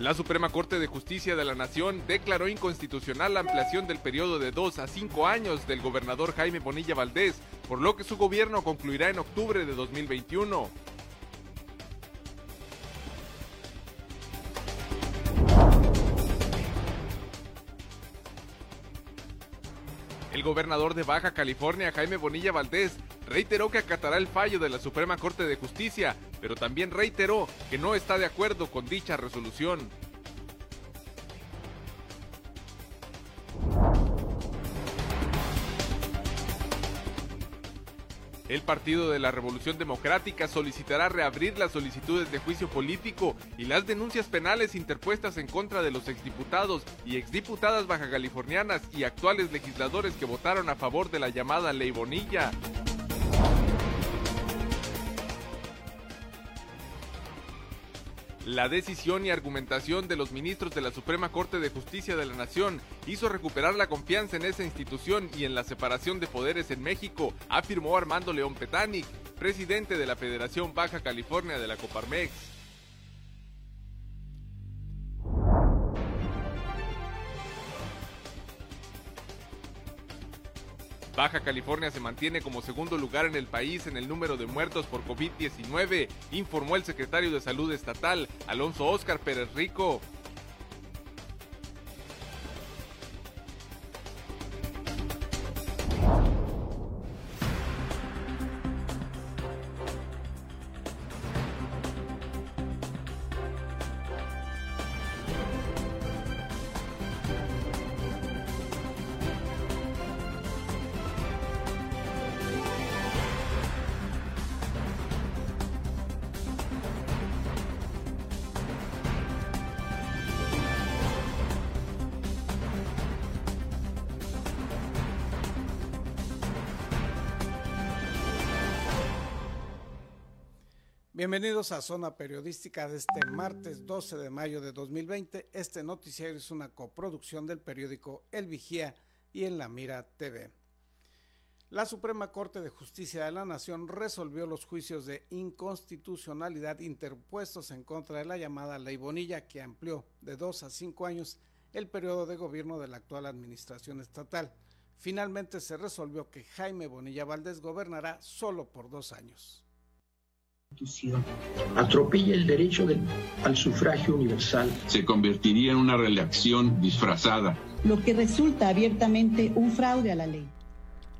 La Suprema Corte de Justicia de la Nación declaró inconstitucional la ampliación del periodo de dos a cinco años del gobernador Jaime Bonilla Valdés, por lo que su gobierno concluirá en octubre de 2021. El gobernador de Baja California, Jaime Bonilla Valdés, reiteró que acatará el fallo de la Suprema Corte de Justicia, pero también reiteró que no está de acuerdo con dicha resolución. El Partido de la Revolución Democrática solicitará reabrir las solicitudes de juicio político y las denuncias penales interpuestas en contra de los exdiputados y exdiputadas bajacalifornianas y actuales legisladores que votaron a favor de la llamada Ley Bonilla. La decisión y argumentación de los ministros de la Suprema Corte de Justicia de la Nación hizo recuperar la confianza en esa institución y en la separación de poderes en México, afirmó Armando León Petanic, presidente de la Federación Baja California de la Coparmex. Baja California se mantiene como segundo lugar en el país en el número de muertos por COVID-19, informó el secretario de Salud Estatal, Alonso Óscar Pérez Rico. Bienvenidos a Zona Periodística de este martes 12 de mayo de 2020. Este noticiario es una coproducción del periódico El Vigía y en La Mira TV. La Suprema Corte de Justicia de la Nación resolvió los juicios de inconstitucionalidad interpuestos en contra de la llamada Ley Bonilla que amplió de dos a cinco años el periodo de gobierno de la actual administración estatal. Finalmente se resolvió que Jaime Bonilla Valdés gobernará solo por dos años atropella el derecho al sufragio universal. Se convertiría en una reelección disfrazada. Lo que resulta abiertamente un fraude a la ley.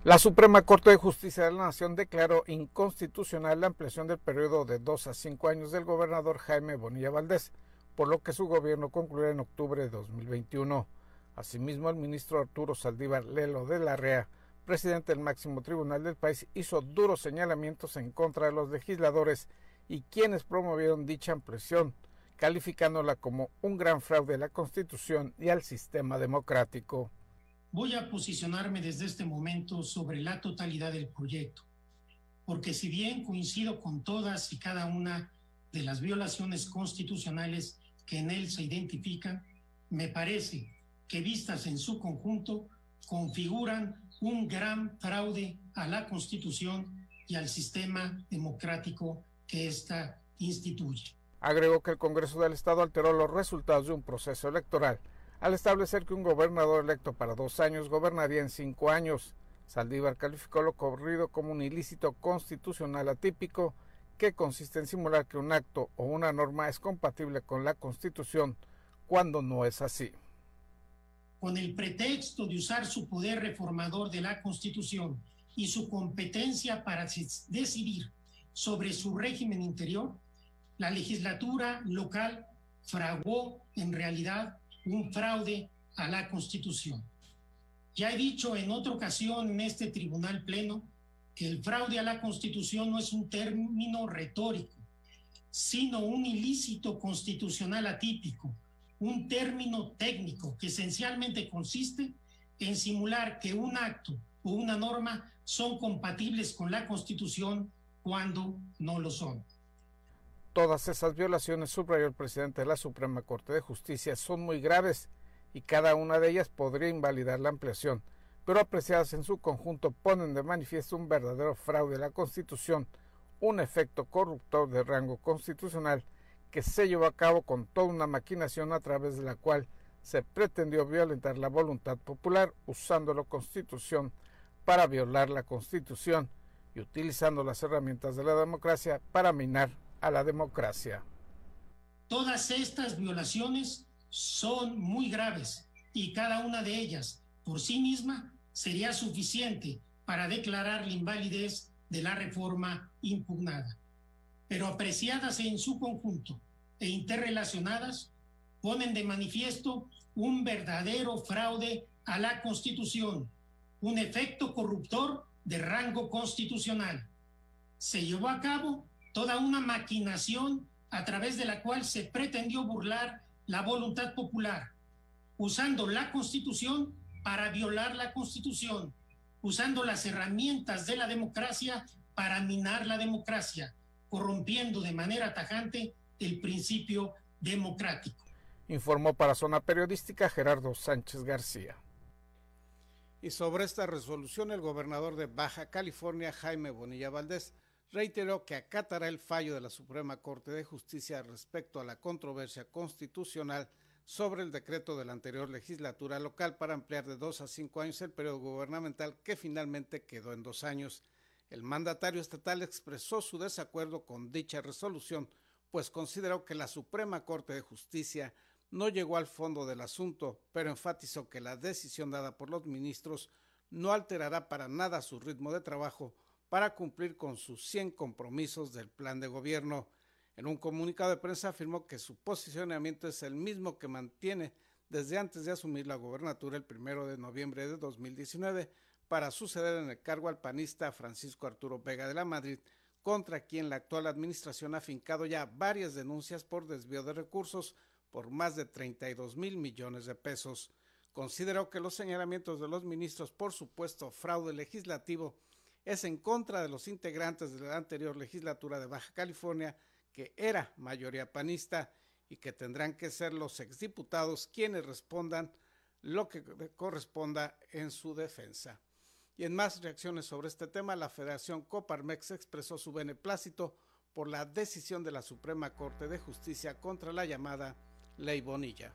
La Suprema Corte de Justicia de la Nación declaró inconstitucional la ampliación del periodo de dos a cinco años del gobernador Jaime Bonilla Valdés, por lo que su gobierno concluirá en octubre de 2021. Asimismo, el ministro Arturo Saldívar Lelo de la REA presidente del máximo tribunal del país hizo duros señalamientos en contra de los legisladores y quienes promovieron dicha ampliación, calificándola como un gran fraude a la Constitución y al sistema democrático. Voy a posicionarme desde este momento sobre la totalidad del proyecto, porque si bien coincido con todas y cada una de las violaciones constitucionales que en él se identifican, me parece que vistas en su conjunto configuran un gran fraude a la Constitución y al sistema democrático que ésta instituye. Agregó que el Congreso del Estado alteró los resultados de un proceso electoral al establecer que un gobernador electo para dos años gobernaría en cinco años. Saldívar calificó lo ocurrido como un ilícito constitucional atípico que consiste en simular que un acto o una norma es compatible con la Constitución cuando no es así con el pretexto de usar su poder reformador de la Constitución y su competencia para decidir sobre su régimen interior, la legislatura local fraguó en realidad un fraude a la Constitución. Ya he dicho en otra ocasión en este tribunal pleno que el fraude a la Constitución no es un término retórico, sino un ilícito constitucional atípico un término técnico que esencialmente consiste en simular que un acto o una norma son compatibles con la Constitución cuando no lo son. Todas esas violaciones, subrayó el presidente de la Suprema Corte de Justicia, son muy graves y cada una de ellas podría invalidar la ampliación, pero apreciadas en su conjunto ponen de manifiesto un verdadero fraude a la Constitución, un efecto corruptor de rango constitucional que se llevó a cabo con toda una maquinación a través de la cual se pretendió violentar la voluntad popular usando la Constitución para violar la Constitución y utilizando las herramientas de la democracia para minar a la democracia. Todas estas violaciones son muy graves y cada una de ellas por sí misma sería suficiente para declarar la invalidez de la reforma impugnada. Pero apreciadas en su conjunto e interrelacionadas, ponen de manifiesto un verdadero fraude a la Constitución, un efecto corruptor de rango constitucional. Se llevó a cabo toda una maquinación a través de la cual se pretendió burlar la voluntad popular, usando la Constitución para violar la Constitución, usando las herramientas de la democracia para minar la democracia, corrompiendo de manera tajante el principio democrático. Informó para Zona Periodística Gerardo Sánchez García. Y sobre esta resolución, el gobernador de Baja California, Jaime Bonilla Valdés, reiteró que acatará el fallo de la Suprema Corte de Justicia respecto a la controversia constitucional sobre el decreto de la anterior legislatura local para ampliar de dos a cinco años el periodo gubernamental que finalmente quedó en dos años. El mandatario estatal expresó su desacuerdo con dicha resolución, pues consideró que la Suprema Corte de Justicia no llegó al fondo del asunto, pero enfatizó que la decisión dada por los ministros no alterará para nada su ritmo de trabajo para cumplir con sus 100 compromisos del plan de gobierno. En un comunicado de prensa afirmó que su posicionamiento es el mismo que mantiene desde antes de asumir la gobernatura el primero de noviembre de 2019 para suceder en el cargo al panista Francisco Arturo Vega de la Madrid, contra quien la actual administración ha fincado ya varias denuncias por desvío de recursos por más de 32 mil millones de pesos. Consideró que los señalamientos de los ministros por supuesto fraude legislativo es en contra de los integrantes de la anterior legislatura de Baja California, que era mayoría panista, y que tendrán que ser los exdiputados quienes respondan lo que corresponda en su defensa. Y en más reacciones sobre este tema, la Federación Coparmex expresó su beneplácito por la decisión de la Suprema Corte de Justicia contra la llamada Ley Bonilla.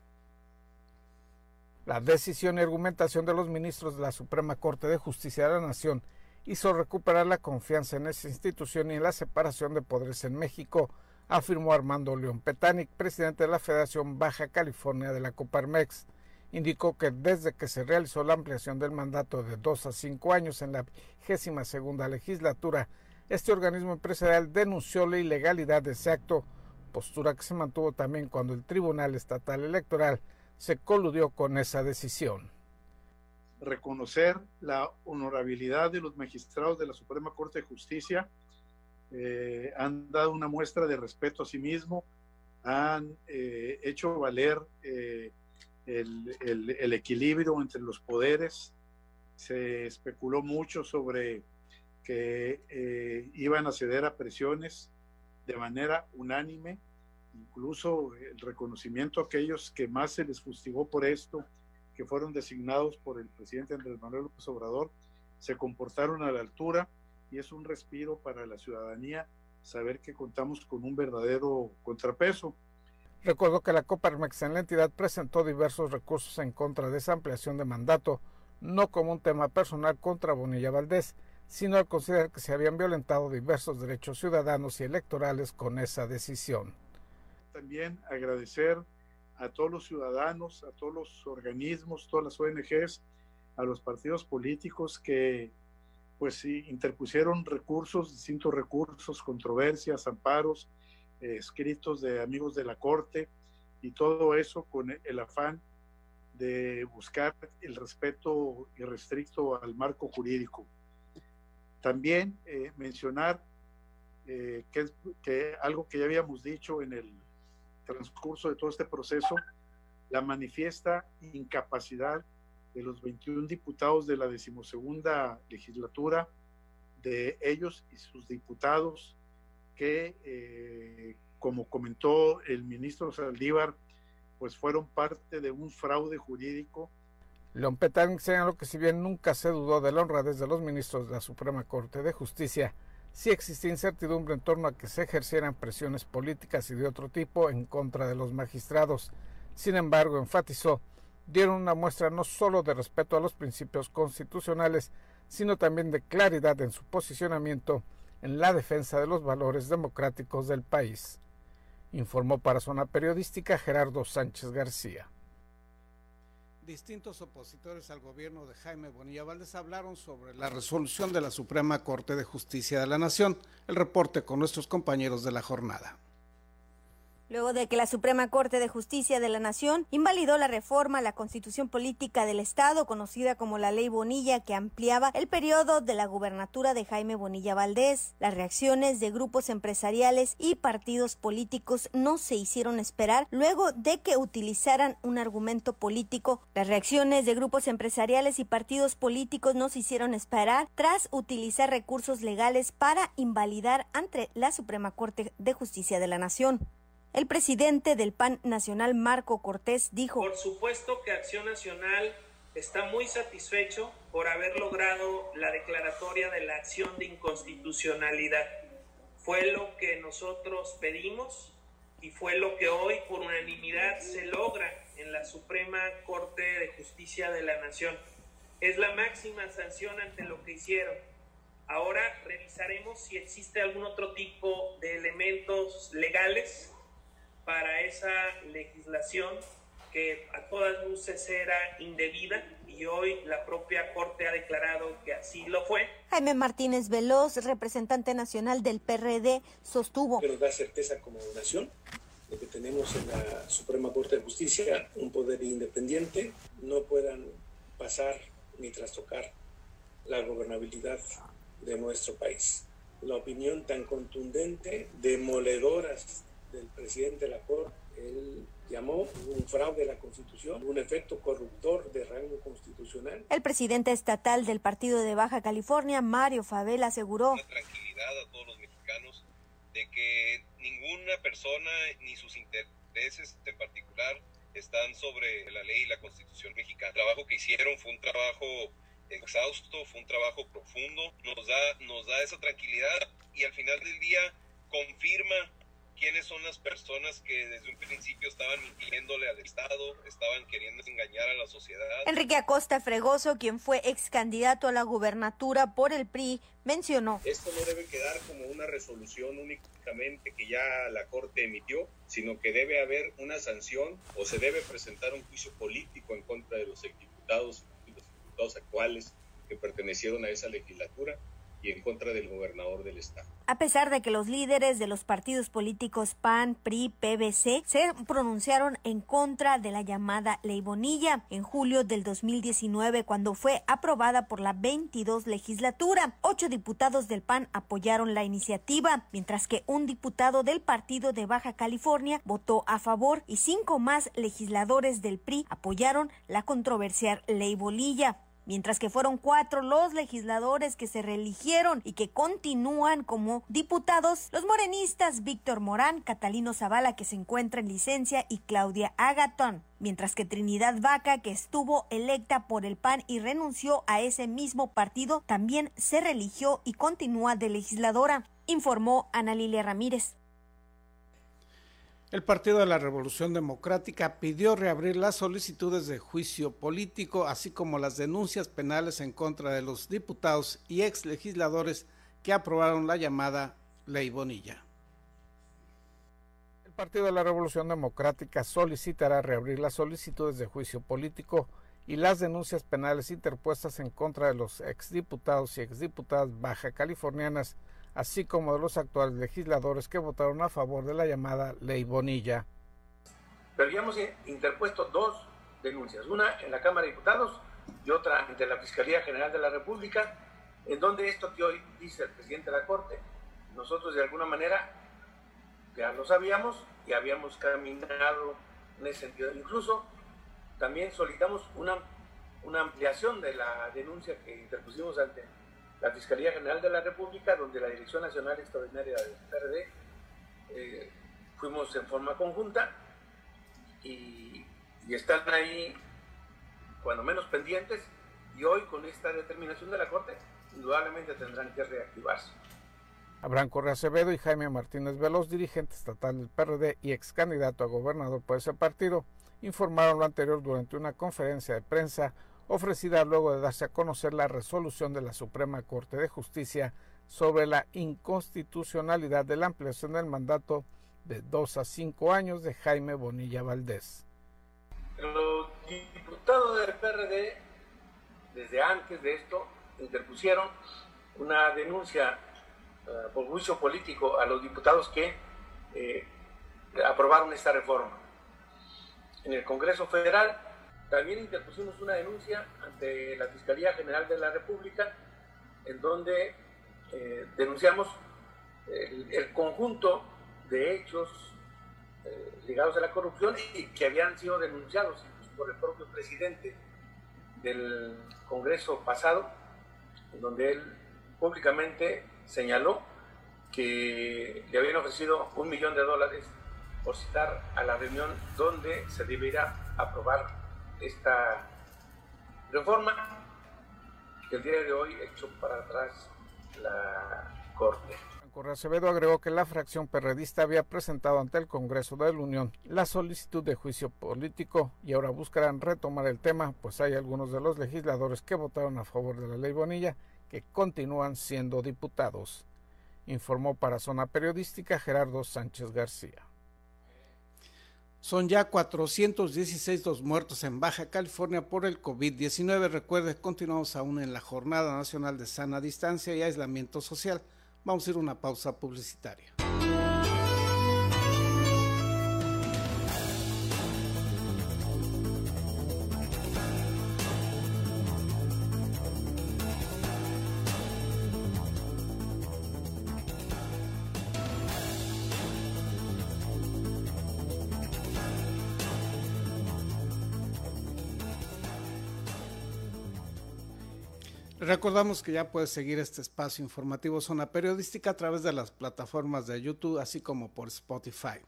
La decisión y argumentación de los ministros de la Suprema Corte de Justicia de la Nación hizo recuperar la confianza en esa institución y en la separación de poderes en México, afirmó Armando León Petanic, presidente de la Federación Baja California de la Coparmex. Indicó que desde que se realizó la ampliación del mandato de dos a cinco años en la vigésima segunda legislatura, este organismo empresarial denunció la ilegalidad de ese acto, postura que se mantuvo también cuando el Tribunal Estatal Electoral se coludió con esa decisión reconocer la honorabilidad de los magistrados de la Suprema Corte de Justicia. Eh, han dado una muestra de respeto a sí mismo, han eh, hecho valer eh, el, el, equilibrio entre los poderes. Se especuló mucho sobre que iban a ceder a presiones de manera unánime, incluso el reconocimiento a aquellos que más se les fustigó por esto, que fueron designados por el presidente Andrés Manuel López Obrador se comportaron a la altura y es un respiro para la ciudadanía saber que contamos con un verdadero contrapeso. Recuerdo que la Coparmex en la entidad presentó diversos recursos en contra de esa ampliación de mandato, no como un tema personal contra Bonilla Valdés, sino al considerar que se habían violentado diversos derechos ciudadanos y electorales con esa decisión. También agradecer a todos los ciudadanos, a todos los organismos, todas las ONGs, a los partidos políticos que pues interpusieron recursos, distintos recursos, controversias, amparos, escritos de amigos de la Corte y todo eso con el afán de buscar el respeto irrestricto al marco jurídico. También eh, mencionar eh, que, que algo que ya habíamos dicho en el transcurso de todo este proceso la manifiesta incapacidad de los 21 diputados de la decimosegunda legislatura, de ellos y sus diputados, que, eh, como comentó el ministro Saldívar, pues fueron parte de un fraude jurídico. León Petán señaló que si bien nunca se dudó de la honradez de los ministros de la Suprema Corte de Justicia, si existía incertidumbre en torno a que se ejercieran presiones políticas y de otro tipo en contra de los magistrados. Sin embargo, enfatizó, dieron una muestra no solo de respeto a los principios constitucionales, sino también de claridad en su posicionamiento en la defensa de los valores democráticos del país. Informó para Zona Periodística Gerardo Sánchez García. Distintos opositores al gobierno de Jaime Bonilla Valdés hablaron sobre la resolución de la Suprema Corte de Justicia de la Nación. El reporte con nuestros compañeros de la jornada. Luego de que la Suprema Corte de Justicia de la Nación invalidó la reforma a la Constitución Política del Estado, conocida como la Ley Bonilla, que ampliaba el periodo de la gubernatura de Jaime Bonilla Valdés, las reacciones de grupos empresariales y partidos políticos no se hicieron esperar luego de que utilizaran un argumento político. Las reacciones de grupos empresariales y partidos políticos no se hicieron esperar tras utilizar recursos legales para invalidar ante la Suprema Corte de Justicia de la Nación. El presidente del PAN Nacional, Marco Cortés, dijo, Por supuesto que Acción Nacional está muy satisfecho por haber logrado la declaratoria de la acción de inconstitucionalidad. Fue lo que nosotros pedimos y fue lo que hoy por unanimidad se logra en la Suprema Corte de Justicia de la Nación. Es la máxima sanción ante lo que hicieron. Ahora revisaremos si existe algún otro tipo de elementos legales para esa legislación que a todas luces era indebida y hoy la propia Corte ha declarado que así lo fue. Jaime Martínez Veloz, representante nacional del PRD, sostuvo. Que nos da certeza como nación de que tenemos en la Suprema Corte de Justicia un poder independiente, no puedan pasar ni trastocar la gobernabilidad de nuestro país. La opinión tan contundente, demoledoras del presidente de la Corte, él llamó un fraude a la Constitución, un efecto corruptor de rango constitucional. El presidente estatal del Partido de Baja California, Mario Favela, aseguró Una tranquilidad a todos los mexicanos de que ninguna persona ni sus intereses en particular están sobre la ley y la Constitución mexicana. El trabajo que hicieron fue un trabajo exhausto, fue un trabajo profundo, nos da, nos da esa tranquilidad y al final del día confirma quiénes son las personas que desde un principio estaban mintiéndole al Estado, estaban queriendo engañar a la sociedad. Enrique Acosta Fregoso, quien fue ex candidato a la gubernatura por el PRI, mencionó. Esto no debe quedar como una resolución únicamente que ya la Corte emitió, sino que debe haber una sanción o se debe presentar un juicio político en contra de los diputados y los diputados actuales que pertenecieron a esa legislatura y en contra del gobernador del estado. A pesar de que los líderes de los partidos políticos PAN, PRI, PBC se pronunciaron en contra de la llamada Ley Bonilla en julio del 2019 cuando fue aprobada por la 22 legislatura. Ocho diputados del PAN apoyaron la iniciativa, mientras que un diputado del partido de Baja California votó a favor y cinco más legisladores del PRI apoyaron la controversial Ley Bonilla mientras que fueron cuatro los legisladores que se reeligieron y que continúan como diputados, los morenistas Víctor Morán, Catalino Zavala, que se encuentra en licencia, y Claudia Agatón. Mientras que Trinidad Vaca, que estuvo electa por el PAN y renunció a ese mismo partido, también se religió y continúa de legisladora, informó Ana Lilia Ramírez. El Partido de la Revolución Democrática pidió reabrir las solicitudes de juicio político, así como las denuncias penales en contra de los diputados y ex legisladores que aprobaron la llamada Ley Bonilla. El Partido de la Revolución Democrática solicitará reabrir las solicitudes de juicio político y las denuncias penales interpuestas en contra de los exdiputados y exdiputadas baja californianas así como de los actuales legisladores que votaron a favor de la llamada Ley Bonilla. Pero ya hemos interpuesto dos denuncias, una en la Cámara de Diputados y otra ante la Fiscalía General de la República, en donde esto que hoy dice el presidente de la Corte, nosotros de alguna manera ya lo sabíamos y habíamos caminado en ese sentido. Incluso también solicitamos una, una ampliación de la denuncia que interpusimos ante la Fiscalía General de la República, donde la Dirección Nacional Extraordinaria del PRD eh, fuimos en forma conjunta y, están ahí, cuando menos pendientes, y hoy con esta determinación de la Corte, indudablemente tendrán que reactivarse. Abraham Correa Acevedo y Jaime Martínez Veloz, dirigente estatal del PRD y ex candidato a gobernador por ese partido, informaron lo anterior durante una conferencia de prensa ofrecida luego de darse a conocer la resolución de la Suprema Corte de Justicia sobre la inconstitucionalidad de la ampliación del mandato de dos a cinco años de Jaime Bonilla Valdés. Los diputados del PRD, desde antes de esto, interpusieron una denuncia eh, por juicio político a los diputados que eh, aprobaron esta reforma. En el Congreso Federal también interpusimos una denuncia ante la Fiscalía General de la República en donde eh, denunciamos el, conjunto de hechos ligados a la corrupción y que habían sido denunciados por el propio presidente del Congreso pasado, en donde él públicamente señaló que le habían ofrecido un millón de dólares por citar a la reunión donde se debería aprobar esta reforma que el día de hoy echó para atrás la Corte. Correa Acevedo agregó que la fracción perredista había presentado ante el Congreso de la Unión la solicitud de juicio político y ahora buscarán retomar el tema, pues hay algunos de los legisladores que votaron a favor de la ley Bonilla que continúan siendo diputados, informó para Zona Periodística Gerardo Sánchez García. Son ya 416 los muertos en Baja California por el COVID-19. Recuerde, continuamos aún en la Jornada Nacional de Sana Distancia y Aislamiento Social. Vamos a ir a una pausa publicitaria. Recordamos que ya puedes seguir este espacio informativo Zona Periodística a través de las plataformas de YouTube, así como por Spotify.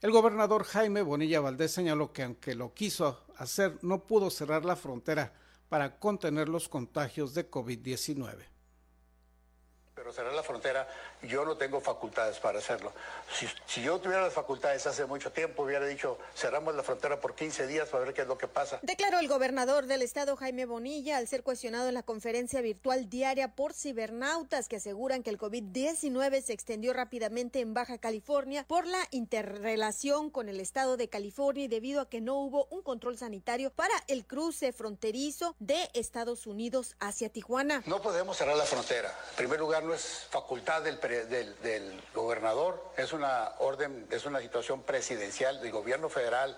El gobernador Jaime Bonilla Valdés señaló que aunque lo quiso hacer, no pudo cerrar la frontera para contener los contagios de COVID-19 pero cerrar la frontera, yo no tengo facultades para hacerlo. Si, yo tuviera las facultades hace mucho tiempo, hubiera dicho, cerramos la frontera por 15 días para ver qué es lo que pasa. Declaró el gobernador del estado, Jaime Bonilla, al ser cuestionado en la conferencia virtual diaria por cibernautas que aseguran que el COVID-19 se extendió rápidamente en Baja California por la interrelación con el estado de California y debido a que no hubo un control sanitario para el cruce fronterizo de Estados Unidos hacia Tijuana. No podemos cerrar la frontera. En primer lugar, no es facultad del, del, gobernador, es una orden, es una situación presidencial del gobierno federal,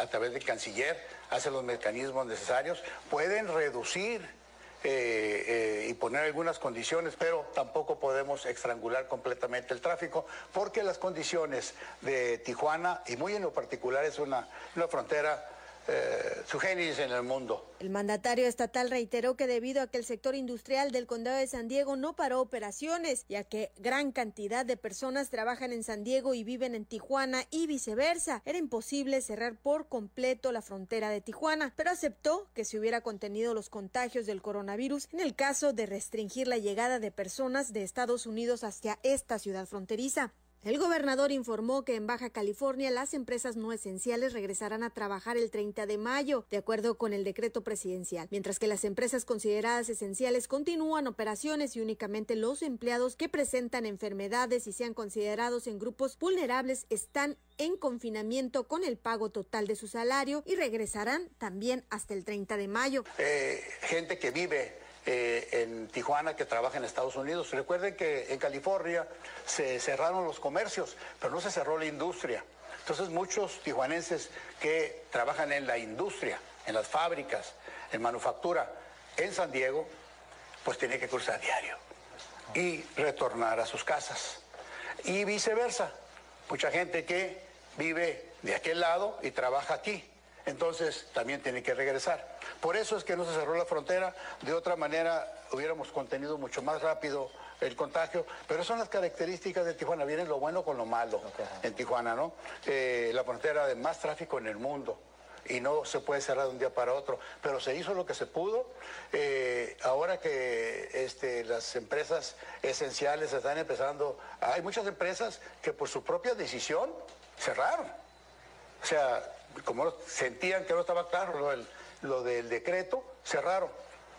a través del canciller, hace los mecanismos necesarios, pueden reducir eh, eh, y poner algunas condiciones, pero tampoco podemos estrangular completamente el tráfico, porque las condiciones de Tijuana, y muy en lo particular, es una, una frontera eh, su genis en el mundo. El mandatario estatal reiteró que debido a que el sector industrial del condado de San Diego no paró operaciones, ya que gran cantidad de personas trabajan en San Diego y viven en Tijuana y viceversa, era imposible cerrar por completo la frontera de Tijuana, pero aceptó que se hubiera contenido los contagios del coronavirus en el caso de restringir la llegada de personas de Estados Unidos hacia esta ciudad fronteriza. El gobernador informó que en Baja California las empresas no esenciales regresarán a trabajar el 30 de mayo, de acuerdo con el decreto presidencial, mientras que las empresas consideradas esenciales continúan operaciones y únicamente los empleados que presentan enfermedades y sean considerados en grupos vulnerables están en confinamiento con el pago total de su salario y regresarán también hasta el 30 de mayo. Eh, gente que vive eh, en Tijuana que trabaja en Estados Unidos. Recuerden que en California se cerraron los comercios, pero no se cerró la industria. Entonces muchos tijuanenses que trabajan en la industria, en las fábricas, en manufactura, en San Diego, pues tienen que cruzar diario y retornar a sus casas. Y viceversa, mucha gente que vive de aquel lado y trabaja aquí entonces también tiene que regresar. Por eso es que no se cerró la frontera, de otra manera hubiéramos contenido mucho más rápido el contagio, pero son las características de Tijuana, vienen lo bueno con lo malo en Tijuana, ¿no? Eh, la frontera de más tráfico en el mundo. y no se puede cerrar de un día para otro, pero se hizo lo que se pudo. Eh, ahora que este, las empresas esenciales están empezando, hay muchas empresas que por su propia decisión cerraron. O sea, como sentían que no estaba claro lo del, decreto, cerraron.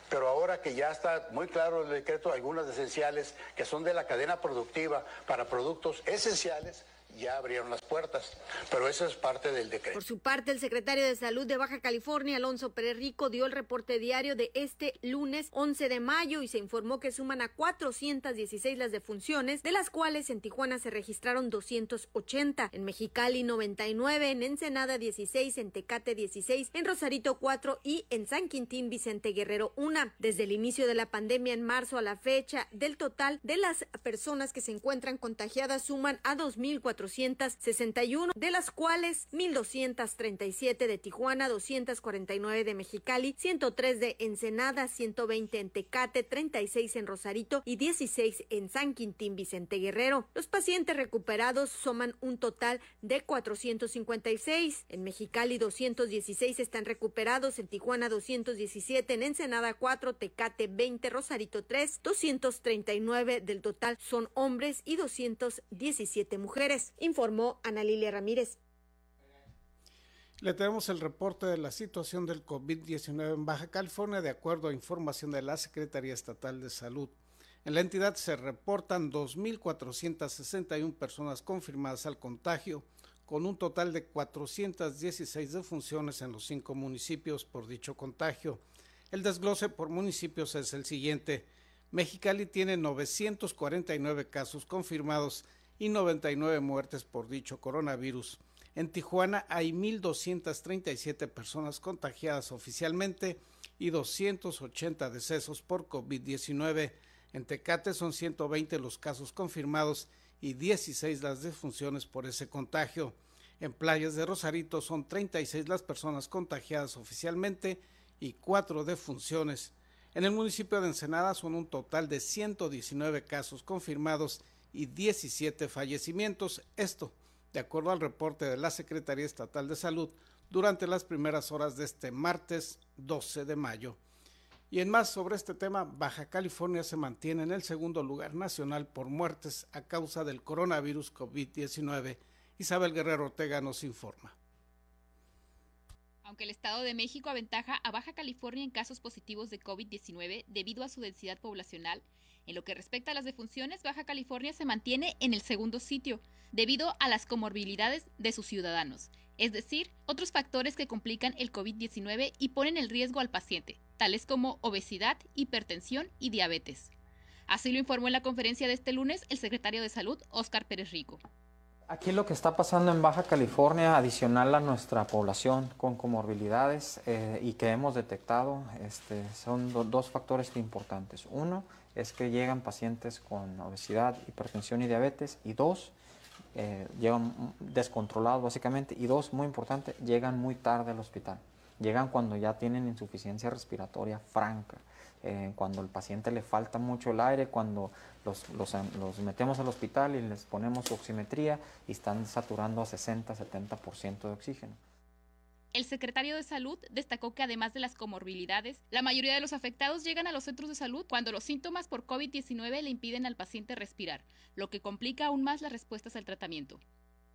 Pero ahora que ya está muy claro el decreto, algunas esenciales que son de la cadena productiva para productos esenciales, ya abrieron las puertas, pero eso es parte del decreto. Por su parte, el secretario de Salud de Baja California, Alonso Pérez dio el reporte diario de este lunes 11 de mayo y se informó que suman a 416 las defunciones, de las cuales en Tijuana se registraron 280, en Mexicali 99, en Ensenada 16, en Tecate 16, en Rosarito 4 y en San Quintín Vicente Guerrero 1. Desde el inicio de la pandemia en marzo a la fecha, del total de las personas que se encuentran contagiadas suman a 2.400 461, de las cuales 1.237 de Tijuana, 249 de Mexicali, 103 de Ensenada, 120 en Tecate, 36 en Rosarito y 16 en San Quintín Vicente Guerrero. Los pacientes recuperados suman un total de 456. En Mexicali 216 están recuperados, en Tijuana 217, en Ensenada 4, Tecate 20, Rosarito 3, 239 del total son hombres y 217 mujeres informó Ana Lilia Ramírez. Le tenemos el reporte de la situación del COVID-19 en Baja California de acuerdo a información de la Secretaría Estatal de Salud. En la entidad se reportan 2.461 personas confirmadas al contagio, con un total de 416 defunciones en los cinco municipios por dicho contagio. El desglose por municipios es el siguiente. Mexicali tiene 949 casos confirmados y 99 muertes por dicho coronavirus. En Tijuana hay 1.237 personas contagiadas oficialmente y 280 decesos por COVID-19. En Tecate son 120 los casos confirmados y 16 las defunciones por ese contagio. En Playas de Rosarito son 36 las personas contagiadas oficialmente y 4 defunciones. En el municipio de Ensenada son un total de 119 casos confirmados y 17 fallecimientos. Esto, de acuerdo al reporte de la Secretaría Estatal de Salud, durante las primeras horas de este martes 12 de mayo. Y en más sobre este tema, Baja California se mantiene en el segundo lugar nacional por muertes a causa del coronavirus COVID-19. Isabel Guerrero Ortega nos informa. Aunque el Estado de México aventaja a Baja California en casos positivos de COVID-19 debido a su densidad poblacional, en lo que respecta a las defunciones, Baja California se mantiene en el segundo sitio, debido a las comorbilidades de sus ciudadanos, es decir, otros factores que complican el COVID-19 y ponen el riesgo al paciente, tales como obesidad, hipertensión y diabetes. Así lo informó en la conferencia de este lunes el secretario de Salud, Óscar Pérez Rico. Aquí lo que está pasando en Baja California, adicional a nuestra población con comorbilidades eh, y que hemos detectado, este, son dos factores importantes. Uno, es que llegan pacientes con obesidad, hipertensión y diabetes, y dos, eh, llegan descontrolados básicamente, y dos, muy importante, llegan muy tarde al hospital. Llegan cuando ya tienen insuficiencia respiratoria franca, eh, cuando el paciente le falta mucho el aire, cuando los, los, metemos al hospital y les ponemos oximetría y están saturando a 60-70% de oxígeno. El secretario de Salud destacó que además de las comorbilidades, la mayoría de los afectados llegan a los centros de salud cuando los síntomas por COVID-19 le impiden al paciente respirar, lo que complica aún más las respuestas al tratamiento.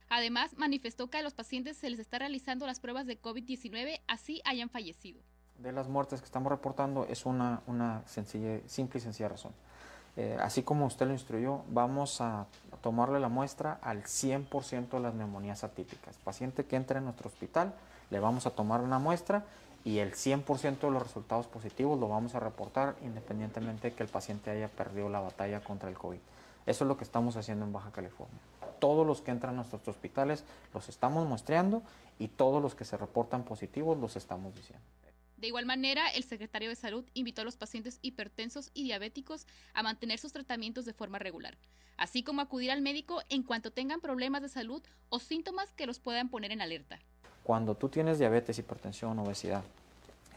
Además, manifestó que a los pacientes se les está realizando las pruebas de COVID-19 así hayan fallecido. De las muertes que estamos reportando es una, simple y sencilla razón. Eh, así como usted lo instruyó, vamos a tomarle la muestra al 100% de las neumonías atípicas. Paciente que entre en nuestro hospital, le vamos a tomar una muestra y el 100% de los resultados positivos lo vamos a reportar independientemente de que el paciente haya perdido la batalla contra el COVID. Eso es lo que estamos haciendo en Baja California. Todos los que entran a nuestros hospitales los estamos muestreando y todos los que se reportan positivos los estamos diciendo. De igual manera, el secretario de Salud invitó a los pacientes hipertensos y diabéticos a mantener sus tratamientos de forma regular, así como acudir al médico en cuanto tengan problemas de salud o síntomas que los puedan poner en alerta. Cuando tú tienes diabetes, hipertensión, obesidad,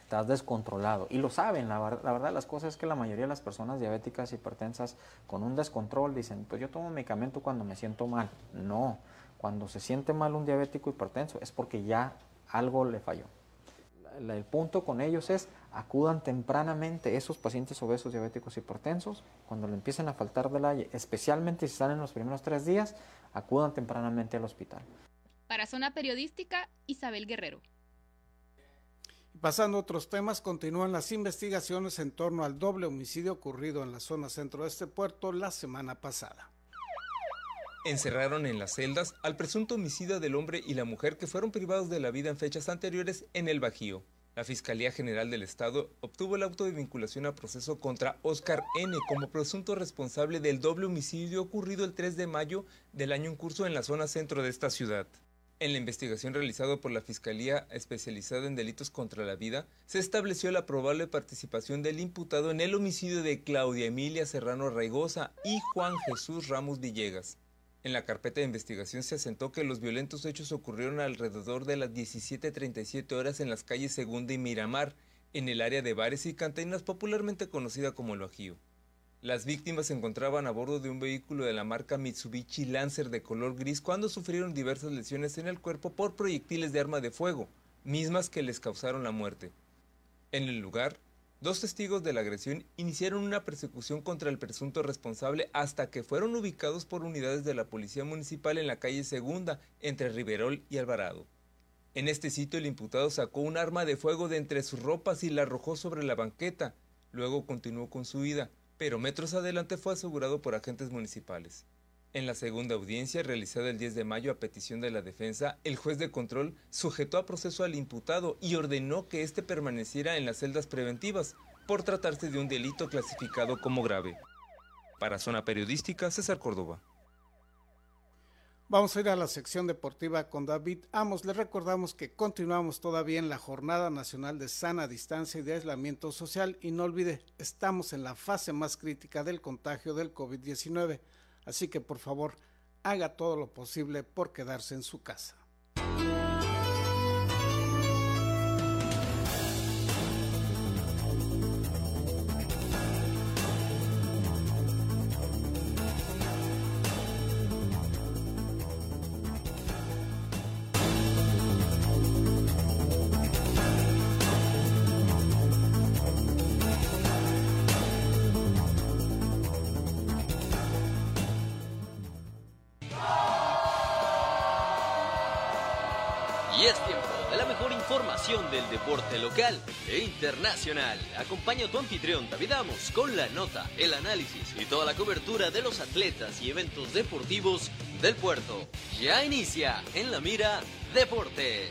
estás descontrolado. Y lo saben, la, la, verdad las cosas es que la mayoría de las personas diabéticas, hipertensas, con un descontrol dicen, pues yo tomo medicamento cuando me siento mal. No, cuando se siente mal un diabético hipertenso es porque ya algo le falló. El punto con ellos es acudan tempranamente esos pacientes obesos, diabéticos, hipertensos, cuando le empiecen a faltar del aire, especialmente si están en los primeros tres días, acudan tempranamente al hospital. Para Zona Periodística, Isabel Guerrero. Pasando a otros temas, continúan las investigaciones en torno al doble homicidio ocurrido en la zona centro de este puerto la semana pasada. Encerraron en las celdas al presunto homicida del hombre y la mujer que fueron privados de la vida en fechas anteriores en el Bajío. La Fiscalía General del Estado obtuvo el auto de vinculación a proceso contra Oscar N. como presunto responsable del doble homicidio ocurrido el 3 de mayo del año en curso en la zona centro de esta ciudad. En la investigación realizada por la Fiscalía especializada en delitos contra la vida, se estableció la probable participación del imputado en el homicidio de Claudia Emilia Serrano Raigosa y Juan Jesús Ramos Villegas. En la carpeta de investigación se asentó que los violentos hechos ocurrieron alrededor de las 17.37 horas en las calles Segunda y Miramar, en el área de bares y cantinas popularmente conocida como El Bajío. Las víctimas se encontraban a bordo de un vehículo de la marca Mitsubishi Lancer de color gris cuando sufrieron diversas lesiones en el cuerpo por proyectiles de arma de fuego, mismas que les causaron la muerte. En el lugar, Dos testigos de la agresión iniciaron una persecución contra el presunto responsable hasta que fueron ubicados por unidades de la Policía Municipal en la calle Segunda, entre Riverol y Alvarado. En este sitio el imputado sacó un arma de fuego de entre sus ropas y la arrojó sobre la banqueta. Luego continuó con su huida, pero metros adelante fue asegurado por agentes municipales. En la segunda audiencia, realizada el 10 de mayo a petición de la defensa, el juez de control sujetó a proceso al imputado y ordenó que éste permaneciera en las celdas preventivas por tratarse de un delito clasificado como grave. Para Zona Periodística, César Córdoba. Vamos a ir a la sección deportiva con David Amos. Le recordamos que continuamos todavía en la Jornada Nacional de Sana Distancia y de Aislamiento Social y no olvide, estamos en la fase más crítica del contagio del COVID-19. Así que por favor, haga todo lo posible por quedarse en su casa. Internacional. Acompaña tu anfitrión David Amos con la nota, el análisis y toda la cobertura de los atletas y eventos deportivos del puerto. Ya inicia en la mira Deportes.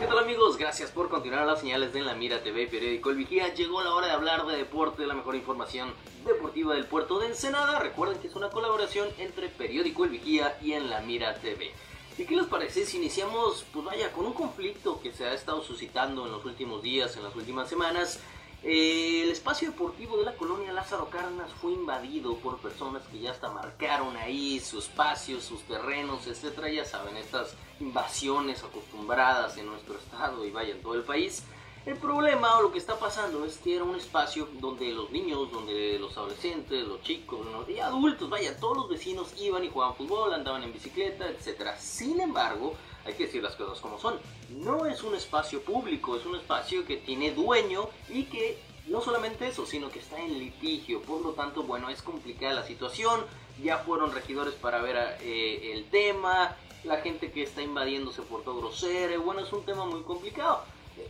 ¿qué tal amigos? Gracias por continuar las señales de En la Mira TV Periódico El Vigía. Llegó la hora de hablar de deporte, la mejor información deportiva del puerto de Ensenada. Recuerden que es una colaboración entre Periódico El Vigía y En la Mira TV. ¿Y qué les parece si iniciamos, pues vaya, con un conflicto que se ha estado suscitando en los últimos días, en las últimas semanas? Eh, el espacio deportivo de la colonia Lázaro Cárdenas fue invadido por personas que ya hasta marcaron ahí su espacio, sus terrenos, etcétera. Ya saben, estas invasiones acostumbradas en nuestro estado y vaya en todo el país. El problema o lo que está pasando es que era un espacio donde los niños, donde los adolescentes, los chicos y adultos, vaya, todos los vecinos iban y jugaban fútbol, andaban en bicicleta, etc. Sin embargo, hay que decir las cosas como son. No es un espacio público, es un espacio que tiene dueño y que no solamente eso, sino que está en litigio. Por lo tanto, bueno, es complicada la situación. Ya fueron regidores para ver eh, el tema. La gente que está invadiendo se portó grosera. Bueno, es un tema muy complicado.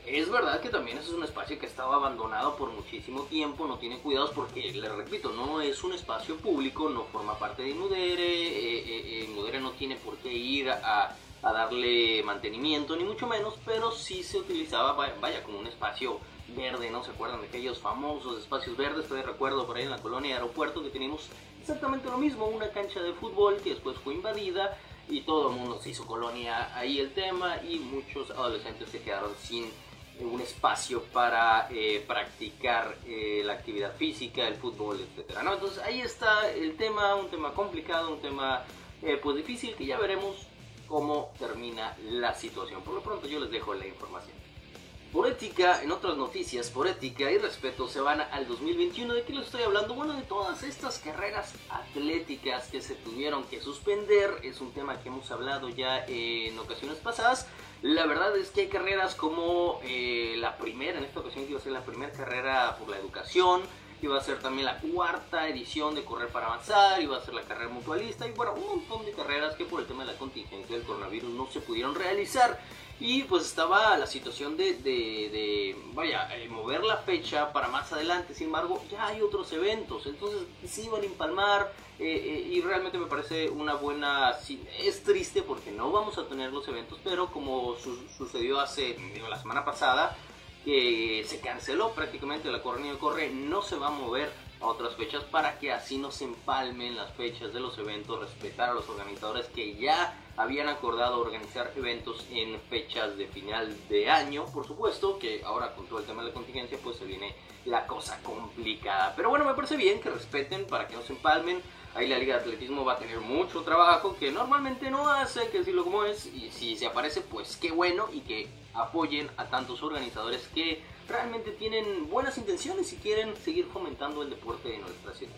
Es verdad que también es un espacio que estaba abandonado por muchísimo tiempo, no tiene cuidados porque, le repito, no es un espacio público, no forma parte de Inudere, eh, eh, eh, Inudere no tiene por qué ir a, darle mantenimiento, ni mucho menos, pero sí se utilizaba, vaya, como un espacio verde, ¿no? ¿Se acuerdan de aquellos famosos espacios verdes? Todavía recuerdo por ahí en la colonia de aeropuerto que teníamos exactamente lo mismo, una cancha de fútbol que después fue invadida y todo el mundo se hizo colonia ahí el tema y muchos adolescentes se quedaron sin un espacio para eh, practicar eh, la actividad física, el fútbol, ¿no? Entonces ahí está el tema, un tema complicado, un tema eh, pues difícil que ya veremos cómo termina la situación. Por lo pronto yo les dejo la información. Por ética, en otras noticias, por ética y respeto se van al 2021. ¿De qué les estoy hablando? Bueno, de todas estas carreras atléticas que se tuvieron que suspender. Es un tema que hemos hablado ya en ocasiones pasadas. La verdad es que hay carreras como eh, la primera, en esta ocasión que iba a ser la primera carrera por la educación, iba a ser también la cuarta edición de Correr para Avanzar, iba a ser la carrera mutualista y bueno, un montón de carreras que por el tema de la contingencia del coronavirus no se pudieron realizar. Y pues estaba la situación de, de, vaya, eh, mover la fecha para más adelante. Sin embargo, ya hay otros eventos. Entonces se iban a empalmar. Eh, eh, y realmente me parece una buena... Es triste porque no vamos a tener los eventos. Pero como sucedió hace, la semana pasada, que se canceló prácticamente la Corre Corre, no se va a mover a otras fechas para que así no se empalmen las fechas de los eventos, respetar a los organizadores que ya habían acordado organizar eventos en fechas de final de año, por supuesto, que ahora con todo el tema de la contingencia pues se viene la cosa complicada. Pero bueno, me parece bien que respeten para que no se empalmen. Ahí la Liga de Atletismo va a tener mucho trabajo que normalmente no hace, que decirlo como es, y si se aparece pues qué bueno y que apoyen a tantos organizadores que realmente tienen buenas intenciones y quieren seguir fomentando el deporte de nuestra ciudad.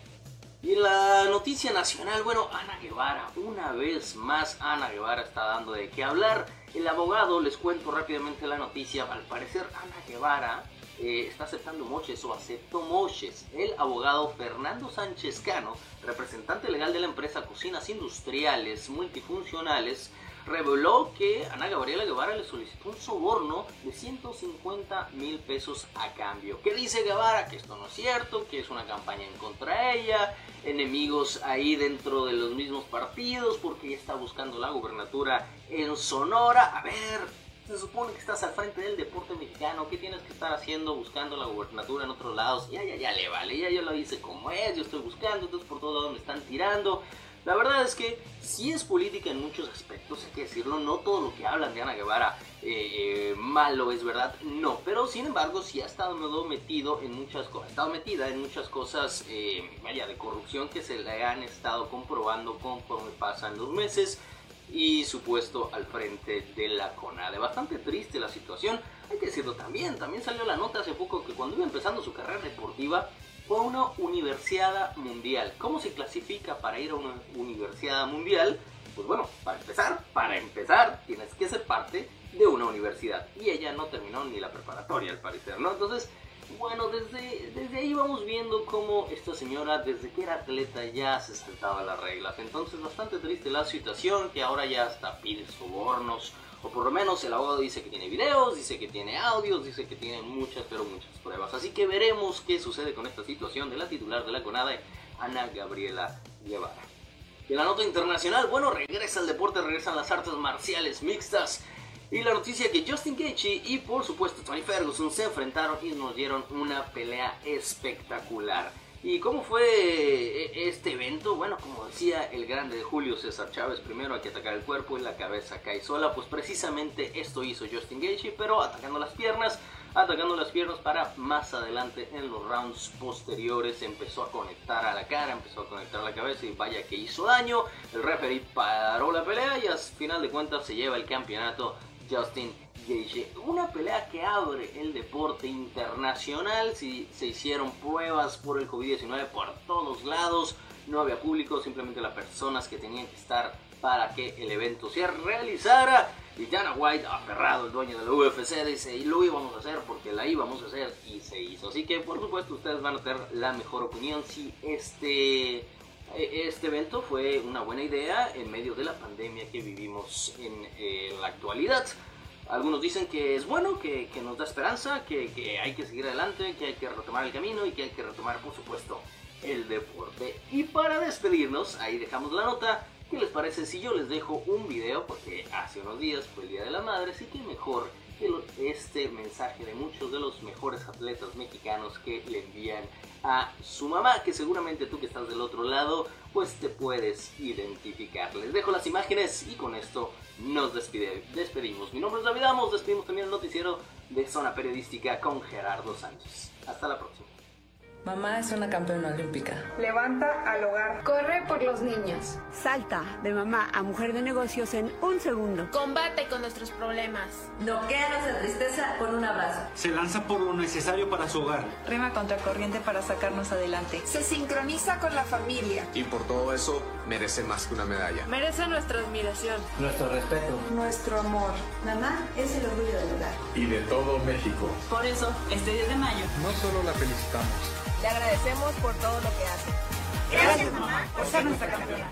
Y en la noticia nacional, bueno, Ana Guevara, una vez más Ana Guevara está dando de qué hablar. El abogado, les cuento rápidamente la noticia, al parecer Ana Guevara eh, está aceptando moches o aceptó moches. El abogado Fernando Sánchez Cano, representante legal de la empresa Cocinas Industriales Multifuncionales, reveló que Ana Gabriela Guevara le solicitó un soborno de 150 mil pesos a cambio. ¿Qué dice Guevara? Que esto no es cierto, que es una campaña en contra de ella, enemigos ahí dentro de los mismos partidos, porque ella está buscando la gubernatura en Sonora. A ver, se supone que estás al frente del deporte mexicano, ¿qué tienes que estar haciendo buscando la gubernatura en otros lados? Ya, ya, ya le vale, ya yo lo dice como es, yo estoy buscando, entonces por todos lados me están tirando. La verdad es que si es política en muchos aspectos, hay que decirlo, no todo lo que hablan de Ana Guevara eh, eh, malo es verdad, no, pero sin embargo sí ha estado metido en muchas cosas, ha estado metida en muchas cosas, eh, vaya, de corrupción que se le han estado comprobando conforme pasan los meses y su puesto al frente de la CONADE. Bastante triste la situación, hay que decirlo también, también salió la nota hace poco que cuando iba empezando su carrera deportiva, fue una universidad mundial. ¿Cómo se clasifica para ir a una universidad mundial? Pues bueno, para empezar, para empezar, tienes que ser parte de una universidad. Y ella no terminó ni la preparatoria, al parecer, ¿no? Entonces, bueno, desde, desde ahí vamos viendo cómo esta señora, desde que era atleta, ya se saltaba las reglas. Entonces, bastante triste la situación, que ahora ya hasta pide sobornos o por lo menos el abogado dice que tiene videos, dice que tiene audios, dice que tiene muchas, pero muchas pruebas. Así que veremos qué sucede con esta situación de la titular de la CONADE, Ana Gabriela Guevara. De la nota internacional, bueno, regresa el deporte, regresan las artes marciales mixtas. Y la noticia que Justin Gaethje y por supuesto Tony Ferguson se enfrentaron y nos dieron una pelea espectacular. ¿Y cómo fue eh, este evento? Bueno, como decía el grande Julio César Chávez, primero hay que atacar el cuerpo y la cabeza cae sola. Pues precisamente esto hizo Justin Gaethje, pero atacando las piernas, atacando las piernas para más adelante en los rounds posteriores empezó a conectar a la cara, empezó a conectar a la cabeza y vaya que hizo daño. El referee paró la pelea y al final de cuentas se lleva el campeonato Justin una pelea que abre el deporte internacional. Si se hicieron pruebas por el COVID-19 por todos lados, no había público, simplemente las personas que tenían que estar para que el evento se realizara. Y Dana White, aferrado, el dueño de la UFC, dice, y lo íbamos a hacer porque la íbamos a hacer y se hizo. Así que por supuesto ustedes van a tener la mejor opinión si este, e, este evento fue una buena idea en medio de la pandemia que vivimos en eh, la actualidad. Algunos dicen que es bueno, que, nos da esperanza, que, hay que seguir adelante, que hay que retomar el camino y que hay que retomar, por supuesto, el deporte. Y para despedirnos, ahí dejamos la nota. ¿Qué les parece si yo les dejo un video? Porque hace unos días fue el Día de la Madre, así que mejor este mensaje de muchos de los mejores atletas mexicanos que le envían a su mamá, que seguramente tú que estás del otro lado, pues te puedes identificar. Les dejo las imágenes y con esto nos despedimos. Mi nombre es David Amos, despedimos también el noticiero de Zona Periodística con Gerardo Sánchez. Hasta la próxima. Mamá es una campeona olímpica. Levanta al hogar. Corre por los niños. Salta de mamá a mujer de negocios en un segundo. Combate con nuestros problemas. Noquea nuestra tristeza con un abrazo. Se lanza por lo necesario para su hogar. Rema contra corriente para sacarnos adelante. Se sincroniza con la familia. Y por todo eso merece más que una medalla. Merece nuestra admiración. Nuestro respeto. Nuestro amor. Mamá es el orgullo del hogar. Y de todo México. Por eso, este 10 de mayo. No solo la felicitamos le agradecemos por todo lo que hace. Gracias, mamá, por ser nuestra campeona.